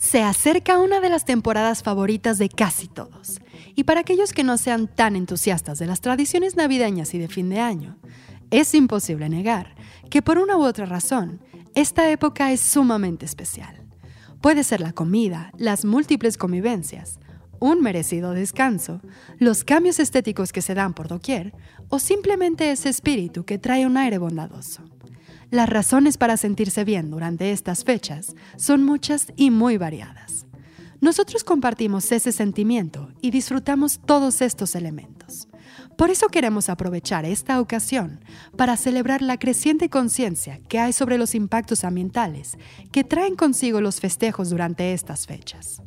Se acerca una de las temporadas favoritas de casi todos. Y para aquellos que no sean tan entusiastas de las tradiciones navideñas y de fin de año, es imposible negar que por una u otra razón, esta época es sumamente especial. Puede ser la comida, las múltiples convivencias, un merecido descanso, los cambios estéticos que se dan por doquier o simplemente ese espíritu que trae un aire bondadoso. Las razones para sentirse bien durante estas fechas son muchas y muy variadas. Nosotros compartimos ese sentimiento y disfrutamos todos estos elementos. Por eso queremos aprovechar esta ocasión para celebrar la creciente conciencia que hay sobre los impactos ambientales que traen consigo los festejos durante estas fechas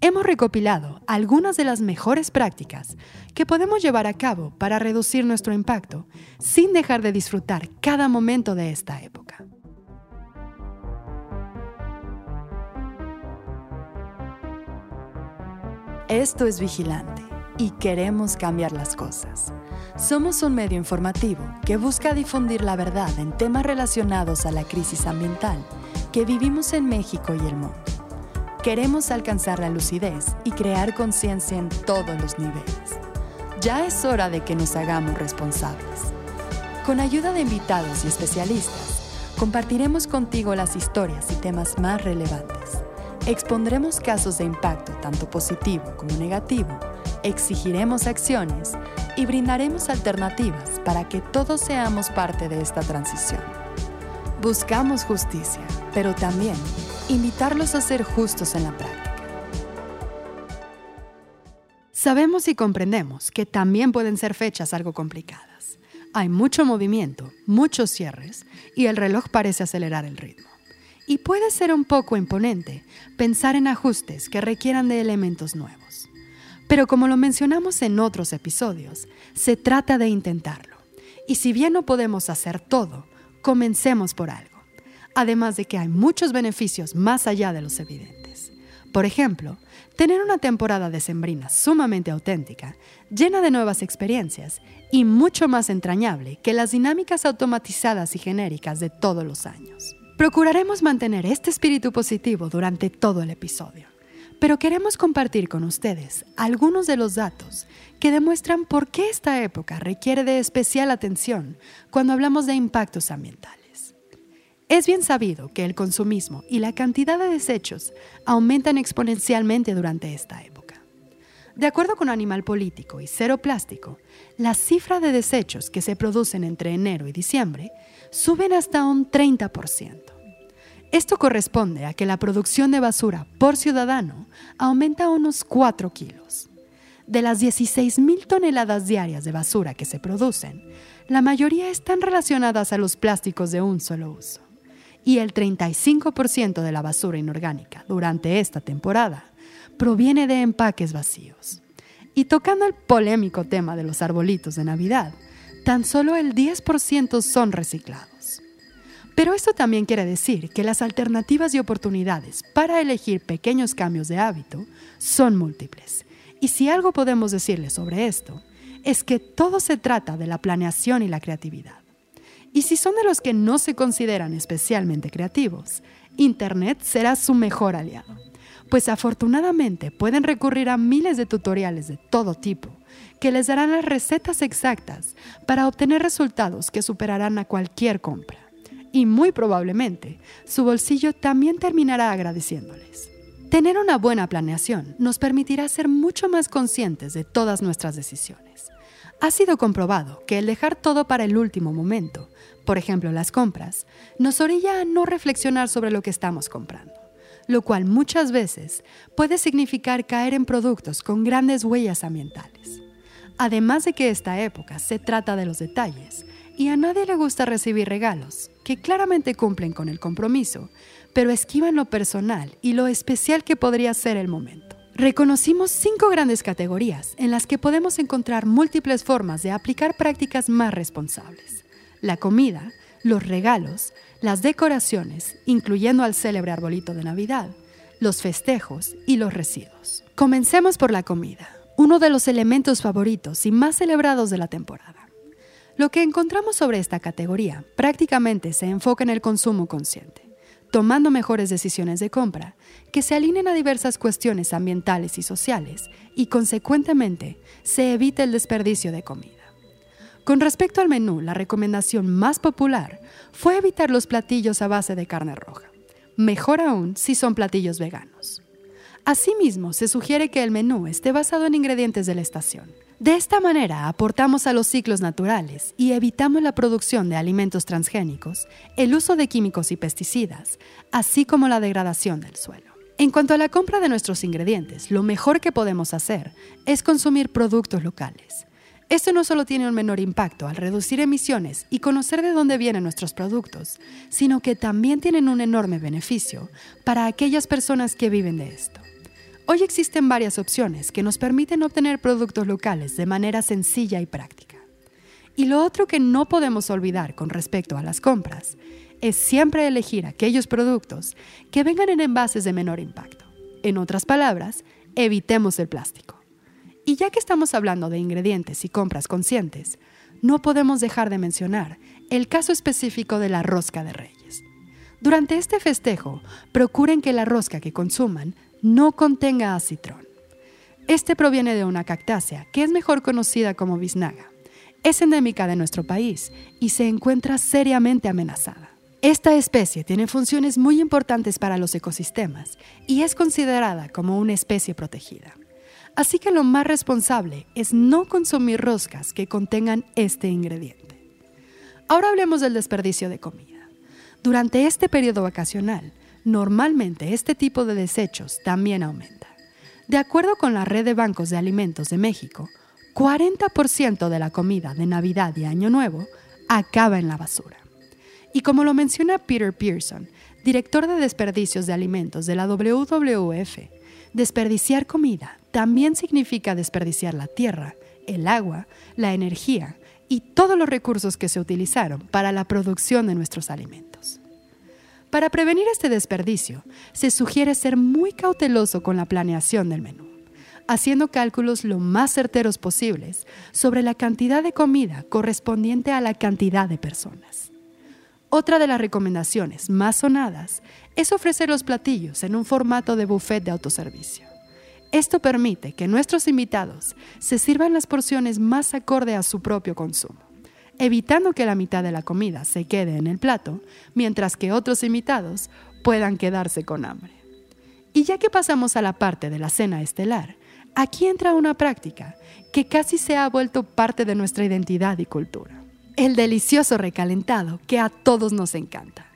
hemos recopilado algunas de las mejores prácticas que podemos llevar a cabo para reducir nuestro impacto sin dejar de disfrutar cada momento de esta época. Esto es Vigilante y queremos cambiar las cosas. Somos un medio informativo que busca difundir la verdad en temas relacionados a la crisis ambiental que vivimos en México y el mundo Queremos alcanzar la lucidez y crear conciencia en todos los niveles. Ya es hora de que nos hagamos responsables. Con ayuda de invitados y especialistas, compartiremos contigo las historias y temas más relevantes. Expondremos casos de impacto tanto positivo como negativo, exigiremos acciones y brindaremos alternativas para que todos seamos parte de esta transición. Buscamos justicia, pero también invitarlos a ser justos en la práctica. Sabemos y comprendemos que también pueden ser fechas algo complicadas. Hay mucho movimiento, muchos cierres y el reloj parece acelerar el ritmo. Y puede ser un poco imponente pensar en ajustes que requieran de elementos nuevos. Pero como lo mencionamos en otros episodios, se trata de intentarlo. Y si bien no podemos hacer todo, comencemos por algo además de que hay muchos beneficios más allá de los evidentes. Por ejemplo, tener una temporada decembrina sumamente auténtica, llena de nuevas experiencias y mucho más entrañable que las dinámicas automatizadas y genéricas de todos los años. Procuraremos mantener este espíritu positivo durante todo el episodio, pero queremos compartir con ustedes algunos de los datos que demuestran por qué esta época requiere de especial atención cuando hablamos de impactos ambientales. Es bien sabido que el consumismo y la cantidad de desechos aumentan exponencialmente durante esta época. De acuerdo con Animal Político y Cero Plástico, la cifra de desechos que se producen entre enero y diciembre suben hasta un 30%. Esto corresponde a que la producción de basura por ciudadano aumenta unos 4 kilos. De las 16.000 toneladas diarias de basura que se producen, la mayoría están relacionadas a los plásticos de un solo uso y el 35% de la basura inorgánica durante esta temporada proviene de empaques vacíos. Y tocando el polémico tema de los arbolitos de Navidad, tan solo el 10% son reciclados. Pero esto también quiere decir que las alternativas y oportunidades para elegir pequeños cambios de hábito son múltiples. Y si algo podemos decirles sobre esto, es que todo se trata de la planeación y la creatividad. Y si son de los que no se consideran especialmente creativos, Internet será su mejor aliado, pues afortunadamente pueden recurrir a miles de tutoriales de todo tipo que les darán las recetas exactas para obtener resultados que superarán a cualquier compra. Y muy probablemente su bolsillo también terminará agradeciéndoles. Tener una buena planeación nos permitirá ser mucho más conscientes de todas nuestras decisiones. Ha sido comprobado que el dejar todo para el último momento por ejemplo las compras, nos orilla a no reflexionar sobre lo que estamos comprando, lo cual muchas veces puede significar caer en productos con grandes huellas ambientales. Además de que esta época se trata de los detalles y a nadie le gusta recibir regalos que claramente cumplen con el compromiso, pero esquivan lo personal y lo especial que podría ser el momento. Reconocimos cinco grandes categorías en las que podemos encontrar múltiples formas de aplicar prácticas más responsables la comida, los regalos, las decoraciones, incluyendo al célebre arbolito de Navidad, los festejos y los residuos. Comencemos por la comida, uno de los elementos favoritos y más celebrados de la temporada. Lo que encontramos sobre esta categoría prácticamente se enfoca en el consumo consciente, tomando mejores decisiones de compra, que se alineen a diversas cuestiones ambientales y sociales y, consecuentemente, se evite el desperdicio de comida. Con respecto al menú, la recomendación más popular fue evitar los platillos a base de carne roja, mejor aún si son platillos veganos. Asimismo, se sugiere que el menú esté basado en ingredientes de la estación. De esta manera aportamos a los ciclos naturales y evitamos la producción de alimentos transgénicos, el uso de químicos y pesticidas, así como la degradación del suelo. En cuanto a la compra de nuestros ingredientes, lo mejor que podemos hacer es consumir productos locales. Esto no solo tiene un menor impacto al reducir emisiones y conocer de dónde vienen nuestros productos, sino que también tienen un enorme beneficio para aquellas personas que viven de esto. Hoy existen varias opciones que nos permiten obtener productos locales de manera sencilla y práctica. Y lo otro que no podemos olvidar con respecto a las compras es siempre elegir aquellos productos que vengan en envases de menor impacto. En otras palabras, evitemos el plástico. Y ya que estamos hablando de ingredientes y compras conscientes, no podemos dejar de mencionar el caso específico de la rosca de reyes. Durante este festejo, procuren que la rosca que consuman no contenga acitrón. Este proviene de una cactácea que es mejor conocida como biznaga. Es endémica de nuestro país y se encuentra seriamente amenazada. Esta especie tiene funciones muy importantes para los ecosistemas y es considerada como una especie protegida. Así que lo más responsable es no consumir roscas que contengan este ingrediente. Ahora hablemos del desperdicio de comida. Durante este periodo vacacional, Normalmente este tipo de desechos también aumenta. De acuerdo con la Red de Bancos de Alimentos de México, 40% de la comida de Navidad y Año Nuevo acaba en la basura. Y como lo menciona Peter Pearson, director de desperdicios de alimentos de la WWF, desperdiciar comida también significa desperdiciar la tierra, el agua, la energía y todos los recursos que se utilizaron para la producción de nuestros alimentos. Para prevenir este desperdicio, se sugiere ser muy cauteloso con la planeación del menú, haciendo cálculos lo más certeros posibles sobre la cantidad de comida correspondiente a la cantidad de personas. Otra de las recomendaciones más sonadas es ofrecer los platillos en un formato de buffet de autoservicio. Esto permite que nuestros invitados se sirvan las porciones más acorde a su propio consumo evitando que la mitad de la comida se quede en el plato, mientras que otros invitados puedan quedarse con hambre. Y ya que pasamos a la parte de la cena estelar, aquí entra una práctica que casi se ha vuelto parte de nuestra identidad y cultura. El delicioso recalentado que a todos nos encanta.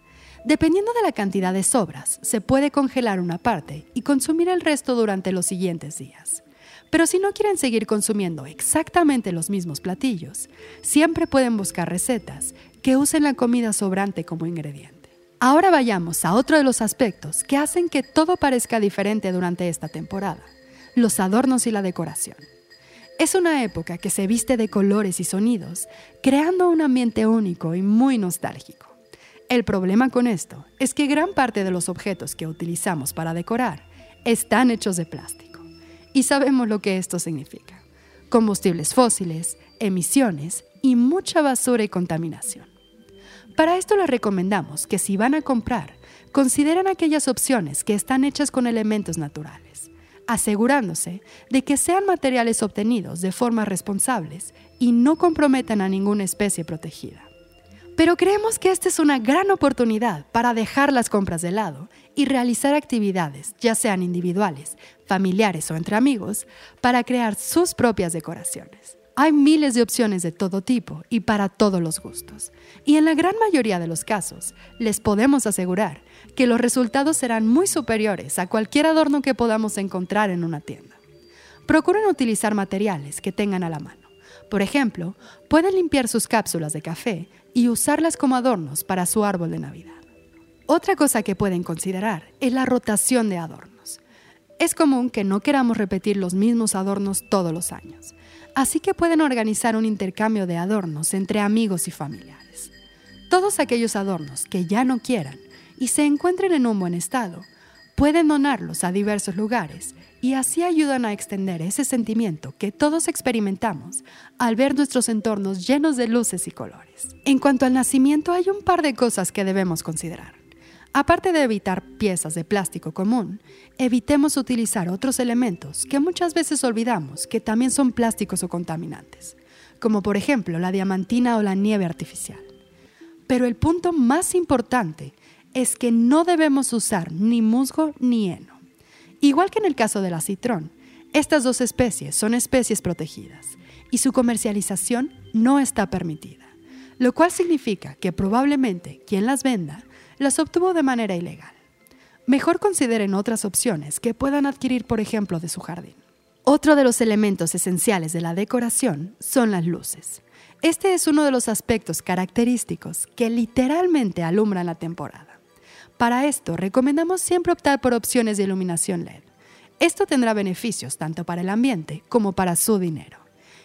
Dependiendo de la cantidad de sobras, se puede congelar una parte y consumir el resto durante los siguientes días. Pero si no quieren seguir consumiendo exactamente los mismos platillos, siempre pueden buscar recetas que usen la comida sobrante como ingrediente. Ahora vayamos a otro de los aspectos que hacen que todo parezca diferente durante esta temporada, los adornos y la decoración. Es una época que se viste de colores y sonidos, creando un ambiente único y muy nostálgico. El problema con esto es que gran parte de los objetos que utilizamos para decorar están hechos de plástico y sabemos lo que esto significa. Combustibles fósiles, emisiones y mucha basura y contaminación. Para esto les recomendamos que si van a comprar, consideren aquellas opciones que están hechas con elementos naturales, asegurándose de que sean materiales obtenidos de formas responsables y no comprometan a ninguna especie protegida. Pero creemos que esta es una gran oportunidad para dejar las compras de lado y realizar actividades, ya sean individuales, familiares o entre amigos, para crear sus propias decoraciones. Hay miles de opciones de todo tipo y para todos los gustos. Y en la gran mayoría de los casos, les podemos asegurar que los resultados serán muy superiores a cualquier adorno que podamos encontrar en una tienda. Procuren utilizar materiales que tengan a la mano. Por ejemplo, pueden limpiar sus cápsulas de café y usarlas como adornos para su árbol de Navidad. Otra cosa que pueden considerar es la rotación de adornos. Es común que no queramos repetir los mismos adornos todos los años, así que pueden organizar un intercambio de adornos entre amigos y familiares. Todos aquellos adornos que ya no quieran y se encuentren en un buen estado, pueden donarlos a diversos lugares y así ayudan a extender ese sentimiento que todos experimentamos al ver nuestros entornos llenos de luces y colores. En cuanto al nacimiento, hay un par de cosas que debemos considerar. Aparte de evitar piezas de plástico común, evitemos utilizar otros elementos que muchas veces olvidamos que también son plásticos o contaminantes, como por ejemplo la diamantina o la nieve artificial. Pero el punto más importante es que no debemos usar ni musgo ni heno. Igual que en el caso del acitrón, estas dos especies son especies protegidas y su comercialización no está permitida, lo cual significa que probablemente quien las venda las obtuvo de manera ilegal. Mejor consideren otras opciones que puedan adquirir, por ejemplo, de su jardín. Otro de los elementos esenciales de la decoración son las luces. Este es uno de los aspectos característicos que literalmente alumbran la temporada. Para esto, recomendamos siempre optar por opciones de iluminación LED. Esto tendrá beneficios tanto para el ambiente como para su dinero.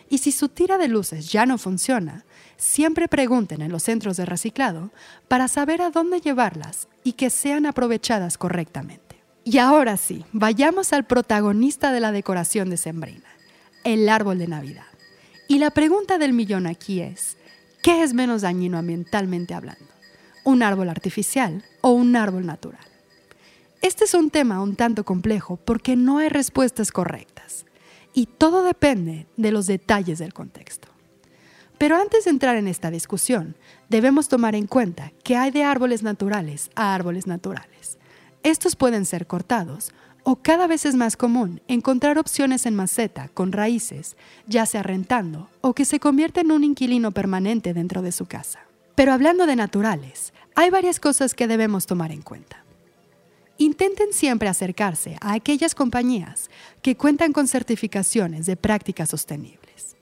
Y si su tira de luces ya no funciona, siempre pregunten en los centros de reciclado para saber a dónde llevarlas y que sean aprovechadas correctamente. Y ahora sí, vayamos al protagonista de la decoración de Sembrina, el árbol de Navidad. Y la pregunta del millón aquí es, ¿qué es menos dañino ambientalmente hablando? ¿Un árbol artificial o un árbol natural? Este es un tema un tanto complejo porque no hay respuestas correctas y todo depende de los detalles del contexto. Pero antes de entrar en esta discusión, debemos tomar en cuenta que hay de árboles naturales a árboles naturales. Estos pueden ser cortados o cada vez es más común encontrar opciones en maceta con raíces, ya sea rentando o que se convierte en un inquilino permanente dentro de su casa. Pero hablando de naturales, hay varias cosas que debemos tomar en cuenta. Intenten siempre acercarse a aquellas compañías que cuentan con certificaciones de prácticas sostenibles.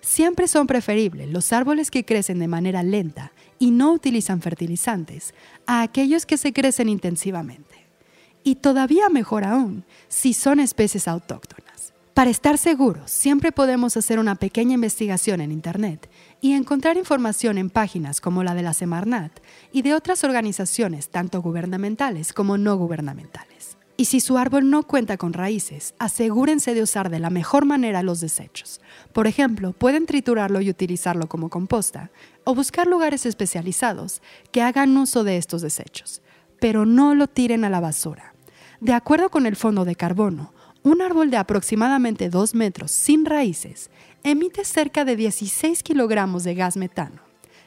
Siempre son preferibles los árboles que crecen de manera lenta y no utilizan fertilizantes a aquellos que se crecen intensivamente. Y todavía mejor aún si son especies autóctonas. Para estar seguros, siempre podemos hacer una pequeña investigación en Internet y encontrar información en páginas como la de la Semarnat y de otras organizaciones tanto gubernamentales como no gubernamentales. Y si su árbol no cuenta con raíces, asegúrense de usar de la mejor manera los desechos. Por ejemplo, pueden triturarlo y utilizarlo como composta, o buscar lugares especializados que hagan uso de estos desechos, pero no lo tiren a la basura. De acuerdo con el fondo de carbono, un árbol de aproximadamente 2 metros sin raíces emite cerca de 16 kilogramos de gas metano.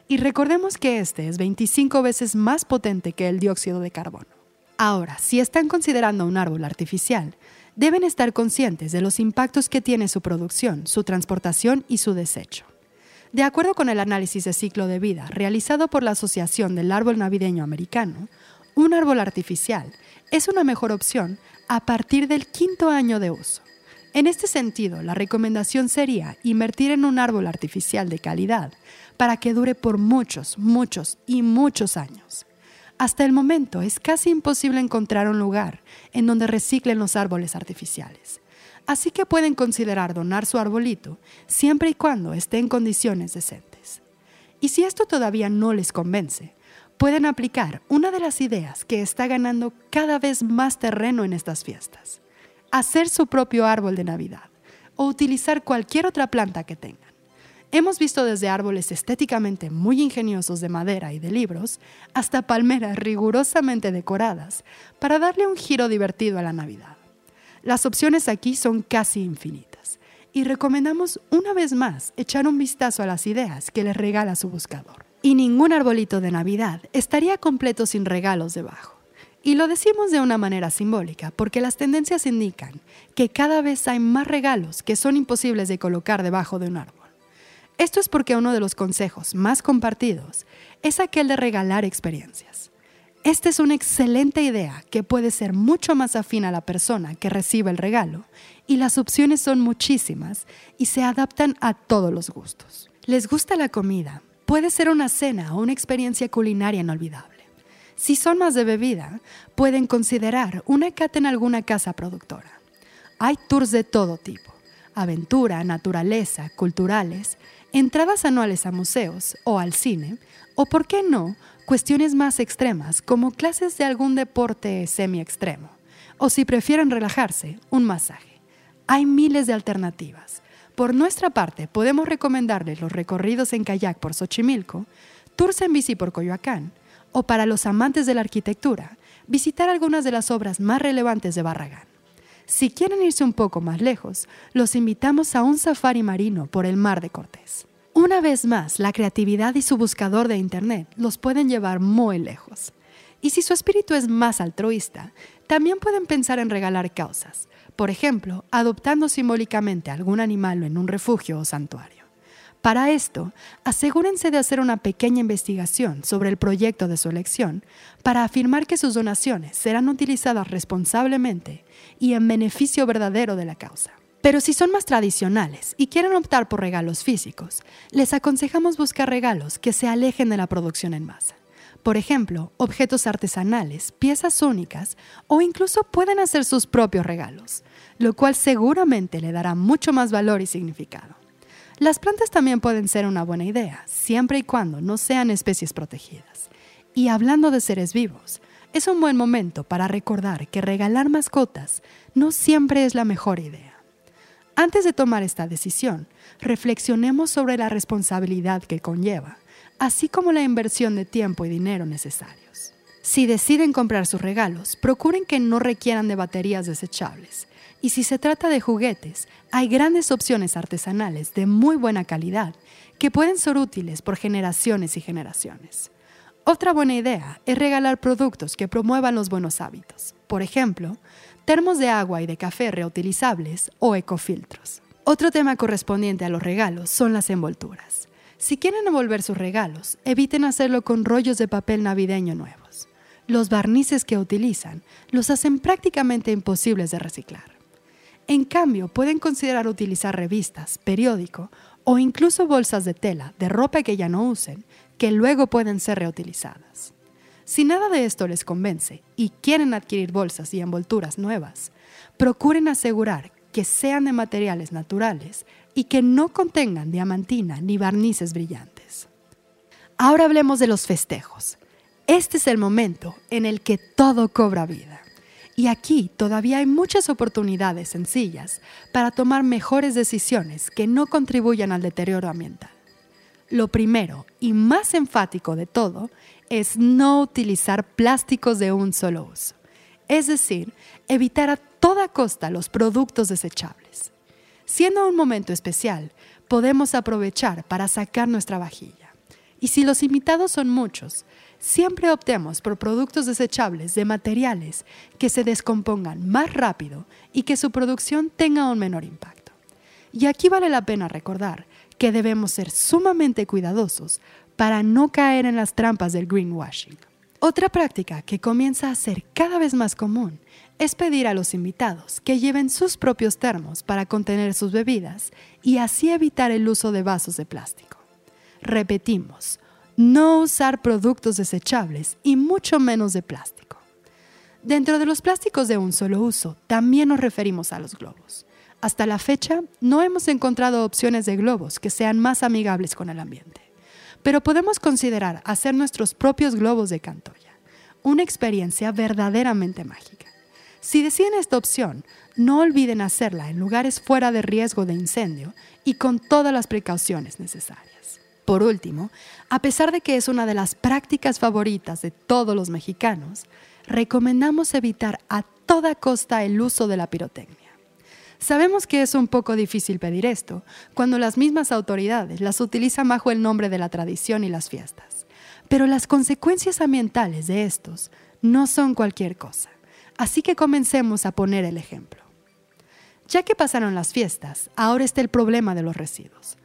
Y recordemos que este es 25 veces más potente que el dióxido de carbono. Ahora, si están considerando un árbol artificial, deben estar conscientes de los impactos que tiene su producción, su transportación y su desecho. De acuerdo con el análisis de ciclo de vida realizado por la Asociación del Árbol Navideño Americano, un árbol artificial es una mejor opción a partir del quinto año de uso. En este sentido, la recomendación sería invertir en un árbol artificial de calidad para que dure por muchos, muchos y muchos años. Hasta el momento es casi imposible encontrar un lugar en donde reciclen los árboles artificiales. Así que pueden considerar donar su arbolito siempre y cuando esté en condiciones decentes. Y si esto todavía no les convence, pueden aplicar una de las ideas que está ganando cada vez más terreno en estas fiestas. Hacer su propio árbol de Navidad o utilizar cualquier otra planta que tengan. Hemos visto desde árboles estéticamente muy ingeniosos de madera y de libros hasta palmeras rigurosamente decoradas para darle un giro divertido a la Navidad. Las opciones aquí son casi infinitas y recomendamos una vez más echar un vistazo a las ideas que les regala su buscador. Y ningún arbolito de Navidad estaría completo sin regalos debajo. Y lo decimos de una manera simbólica porque las tendencias indican que cada vez hay más regalos que son imposibles de colocar debajo de un árbol. Esto es porque uno de los consejos más compartidos es aquel de regalar experiencias. Esta es una excelente idea que puede ser mucho más afín a la persona que recibe el regalo y las opciones son muchísimas y se adaptan a todos los gustos. ¿Les gusta la comida? Puede ser una cena o una experiencia culinaria inolvidable. Si son más de bebida, pueden considerar una cata en alguna casa productora. Hay tours de todo tipo, aventura, naturaleza, culturales, entradas anuales a museos o al cine, o por qué no, cuestiones más extremas como clases de algún deporte semi-extremo, o si prefieren relajarse, un masaje. Hay miles de alternativas. Por nuestra parte, podemos recomendarles los recorridos en kayak por Xochimilco, tours en bici por Coyoacán, o para los amantes de la arquitectura, visitar algunas de las obras más relevantes de Barragán. Si quieren irse un poco más lejos, los invitamos a un safari marino por el Mar de Cortés. Una vez más, la creatividad y su buscador de Internet los pueden llevar muy lejos. Y si su espíritu es más altruista, también pueden pensar en regalar causas, por ejemplo, adoptando simbólicamente algún animal en un refugio o santuario. Para esto, asegúrense de hacer una pequeña investigación sobre el proyecto de su elección para afirmar que sus donaciones serán utilizadas responsablemente y en beneficio verdadero de la causa. Pero si son más tradicionales y quieren optar por regalos físicos, les aconsejamos buscar regalos que se alejen de la producción en masa. Por ejemplo, objetos artesanales, piezas únicas o incluso pueden hacer sus propios regalos, lo cual seguramente le dará mucho más valor y significado. Las plantas también pueden ser una buena idea, siempre y cuando no sean especies protegidas. Y hablando de seres vivos, es un buen momento para recordar que regalar mascotas no siempre es la mejor idea. Antes de tomar esta decisión, reflexionemos sobre la responsabilidad que conlleva así como la inversión de tiempo y dinero necesarios. Si deciden comprar sus regalos, procuren que no requieran de baterías desechables. Y si se trata de juguetes, hay grandes opciones artesanales de muy buena calidad que pueden ser útiles por generaciones y generaciones. Otra buena idea es regalar productos que promuevan los buenos hábitos. Por ejemplo, termos de agua y de café reutilizables o ecofiltros. Otro tema correspondiente a los regalos son las envolturas. Si quieren envolver sus regalos, eviten hacerlo con rollos de papel navideño nuevos. Los barnices que utilizan los hacen prácticamente imposibles de reciclar. En cambio, pueden considerar utilizar revistas, periódico o incluso bolsas de tela de ropa que ya no usen, que luego pueden ser reutilizadas. Si nada de esto les convence y quieren adquirir bolsas y envolturas nuevas, procuren asegurar que sean de materiales naturales y que no contengan diamantina ni barnices brillantes. Ahora hablemos de los festejos. Este es el momento en el que todo cobra vida. Y aquí todavía hay muchas oportunidades sencillas para tomar mejores decisiones que no contribuyan al deterioro ambiental. Lo primero y más enfático de todo es no utilizar plásticos de un solo uso, es decir, evitar a toda costa los productos desechables. Siendo un momento especial, podemos aprovechar para sacar nuestra vajilla. Y si los invitados son muchos, siempre optemos por productos desechables de materiales que se descompongan más rápido y que su producción tenga un menor impacto. Y aquí vale la pena recordar que debemos ser sumamente cuidadosos para no caer en las trampas del greenwashing. Otra práctica que comienza a ser cada vez más común es pedir a los invitados que lleven sus propios termos para contener sus bebidas y así evitar el uso de vasos de plástico. Repetimos, no usar productos desechables y mucho menos de plástico. Dentro de los plásticos de un solo uso, también nos referimos a los globos. Hasta la fecha, no hemos encontrado opciones de globos que sean más amigables con el ambiente, pero podemos considerar hacer nuestros propios globos de Cantoya, una experiencia verdaderamente mágica. Si deciden esta opción, no olviden hacerla en lugares fuera de riesgo de incendio y con todas las precauciones necesarias. Por último, a pesar de que es una de las prácticas favoritas de todos los mexicanos, recomendamos evitar a toda costa el uso de la pirotecnia. Sabemos que es un poco difícil pedir esto cuando las mismas autoridades las utilizan bajo el nombre de la tradición y las fiestas, pero las consecuencias ambientales de estos no son cualquier cosa. Así que comencemos a poner el ejemplo. Ya que pasaron las fiestas, ahora está el problema de los residuos.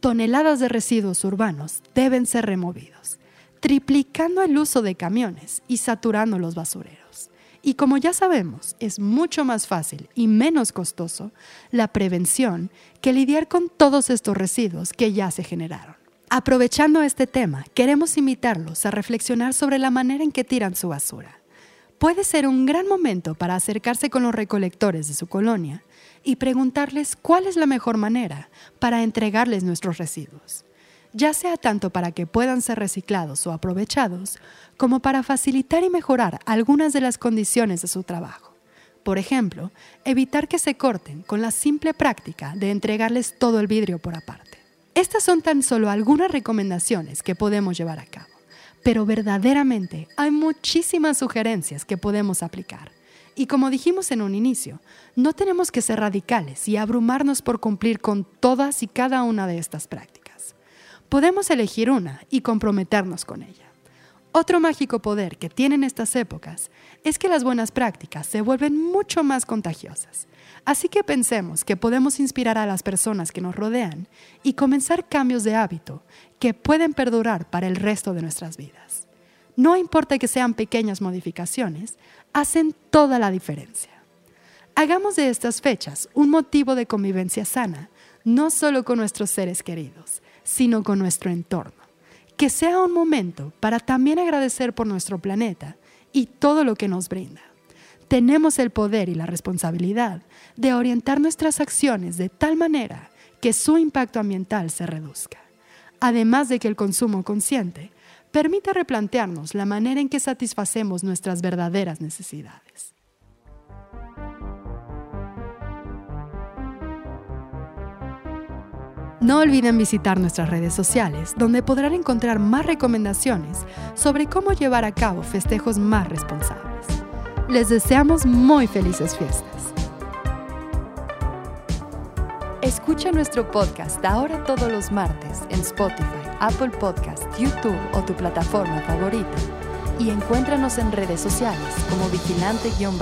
Toneladas de residuos urbanos deben ser removidos, triplicando el uso de camiones y saturando los basureros. Y como ya sabemos, es mucho más fácil y menos costoso la prevención que lidiar con todos estos residuos que ya se generaron. Aprovechando este tema, queremos invitarlos a reflexionar sobre la manera en que tiran su basura puede ser un gran momento para acercarse con los recolectores de su colonia y preguntarles cuál es la mejor manera para entregarles nuestros residuos, ya sea tanto para que puedan ser reciclados o aprovechados, como para facilitar y mejorar algunas de las condiciones de su trabajo. Por ejemplo, evitar que se corten con la simple práctica de entregarles todo el vidrio por aparte. Estas son tan solo algunas recomendaciones que podemos llevar a cabo pero verdaderamente hay muchísimas sugerencias que podemos aplicar. Y como dijimos en un inicio, no tenemos que ser radicales y abrumarnos por cumplir con todas y cada una de estas prácticas. Podemos elegir una y comprometernos con ella. Otro mágico poder que tienen estas épocas es que las buenas prácticas se vuelven mucho más contagiosas. Así que pensemos que podemos inspirar a las personas que nos rodean y comenzar cambios de hábito que pueden perdurar para el resto de nuestras vidas. No importa que sean pequeñas modificaciones, hacen toda la diferencia. Hagamos de estas fechas un motivo de convivencia sana, no solo con nuestros seres queridos, sino con nuestro entorno que sea un momento para también agradecer por nuestro planeta y todo lo que nos brinda. Tenemos el poder y la responsabilidad de orientar nuestras acciones de tal manera que su impacto ambiental se reduzca. Además de que el consumo consciente permite replantearnos la manera en que satisfacemos nuestras verdaderas necesidades. No olviden visitar nuestras redes sociales, donde podrán encontrar más recomendaciones sobre cómo llevar a cabo festejos más responsables. Les deseamos muy felices fiestas. Escucha nuestro podcast ahora todos los martes en Spotify, Apple Podcast, YouTube o tu plataforma favorita. Y encuéntranos en redes sociales como vigilante-bio